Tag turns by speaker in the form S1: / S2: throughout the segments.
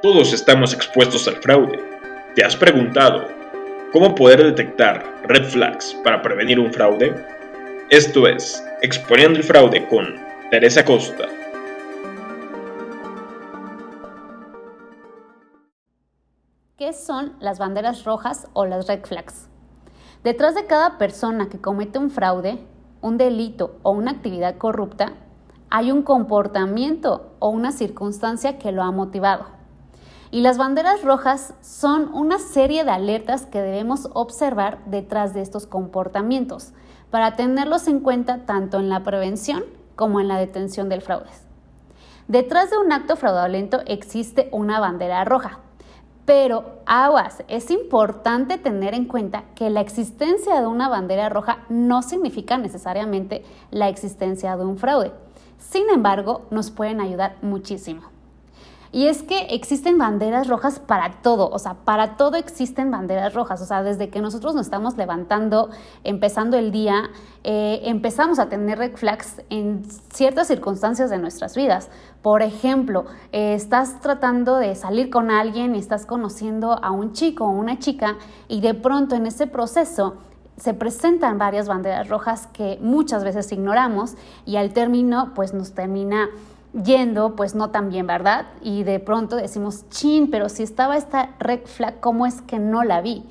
S1: Todos estamos expuestos al fraude. ¿Te has preguntado cómo poder detectar red flags para prevenir un fraude? Esto es Exponiendo el Fraude con Teresa Costa.
S2: ¿Qué son las banderas rojas o las red flags? Detrás de cada persona que comete un fraude, un delito o una actividad corrupta, hay un comportamiento o una circunstancia que lo ha motivado. Y las banderas rojas son una serie de alertas que debemos observar detrás de estos comportamientos para tenerlos en cuenta tanto en la prevención como en la detención del fraude. Detrás de un acto fraudulento existe una bandera roja, pero aguas, es importante tener en cuenta que la existencia de una bandera roja no significa necesariamente la existencia de un fraude. Sin embargo, nos pueden ayudar muchísimo. Y es que existen banderas rojas para todo, o sea, para todo existen banderas rojas, o sea, desde que nosotros nos estamos levantando, empezando el día, eh, empezamos a tener red flags en ciertas circunstancias de nuestras vidas. Por ejemplo, eh, estás tratando de salir con alguien y estás conociendo a un chico o una chica y de pronto en ese proceso se presentan varias banderas rojas que muchas veces ignoramos y al término pues nos termina yendo, pues no tan bien, ¿verdad? Y de pronto decimos, chin, pero si estaba esta red flag, ¿cómo es que no la vi?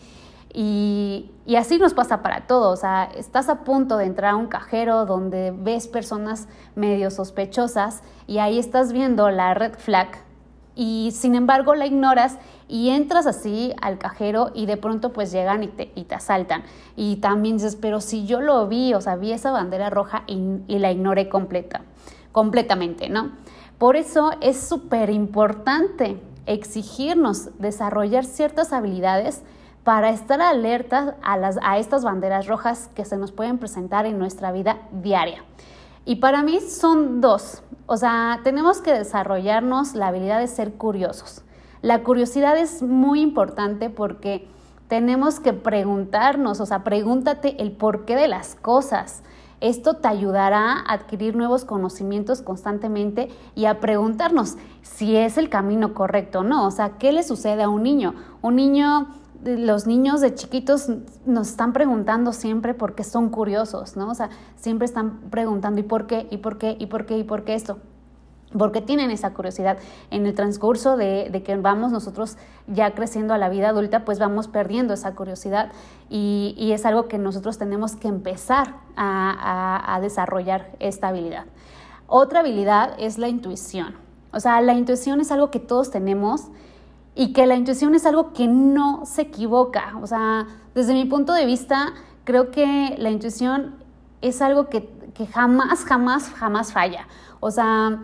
S2: Y, y, así nos pasa para todos. O sea, estás a punto de entrar a un cajero donde ves personas medio sospechosas y ahí estás viendo la red flag y sin embargo la ignoras y entras así al cajero y de pronto pues llegan y te, y te asaltan. Y también dices, pero si yo lo vi, o sea, vi esa bandera roja y, y la ignoré completa completamente, ¿no? Por eso es súper importante exigirnos desarrollar ciertas habilidades para estar alertas a, las, a estas banderas rojas que se nos pueden presentar en nuestra vida diaria. Y para mí son dos. O sea, tenemos que desarrollarnos la habilidad de ser curiosos. La curiosidad es muy importante porque tenemos que preguntarnos, o sea, pregúntate el porqué de las cosas. Esto te ayudará a adquirir nuevos conocimientos constantemente y a preguntarnos si es el camino correcto o no. O sea, ¿qué le sucede a un niño? Un niño, los niños de chiquitos nos están preguntando siempre porque son curiosos, ¿no? O sea, siempre están preguntando ¿y por qué? ¿y por qué? ¿y por qué? ¿y por qué esto? Porque tienen esa curiosidad. En el transcurso de, que vamos nosotros ya creciendo a la vida adulta, pues vamos perdiendo esa curiosidad y, es algo que nosotros tenemos que empezar a, desarrollar esta habilidad. Otra habilidad es la intuición. O sea, la intuición es algo que todos tenemos y que la intuición es algo que no se equivoca. O sea, desde mi punto de vista, creo que la intuición es algo que, que jamás, jamás, jamás falla. O sea,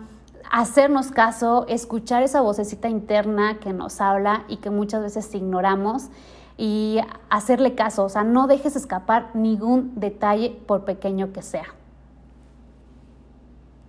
S2: hacernos caso, escuchar esa vocecita interna que nos habla y que muchas veces ignoramos y hacerle caso, o sea, no dejes escapar ningún detalle por pequeño que sea.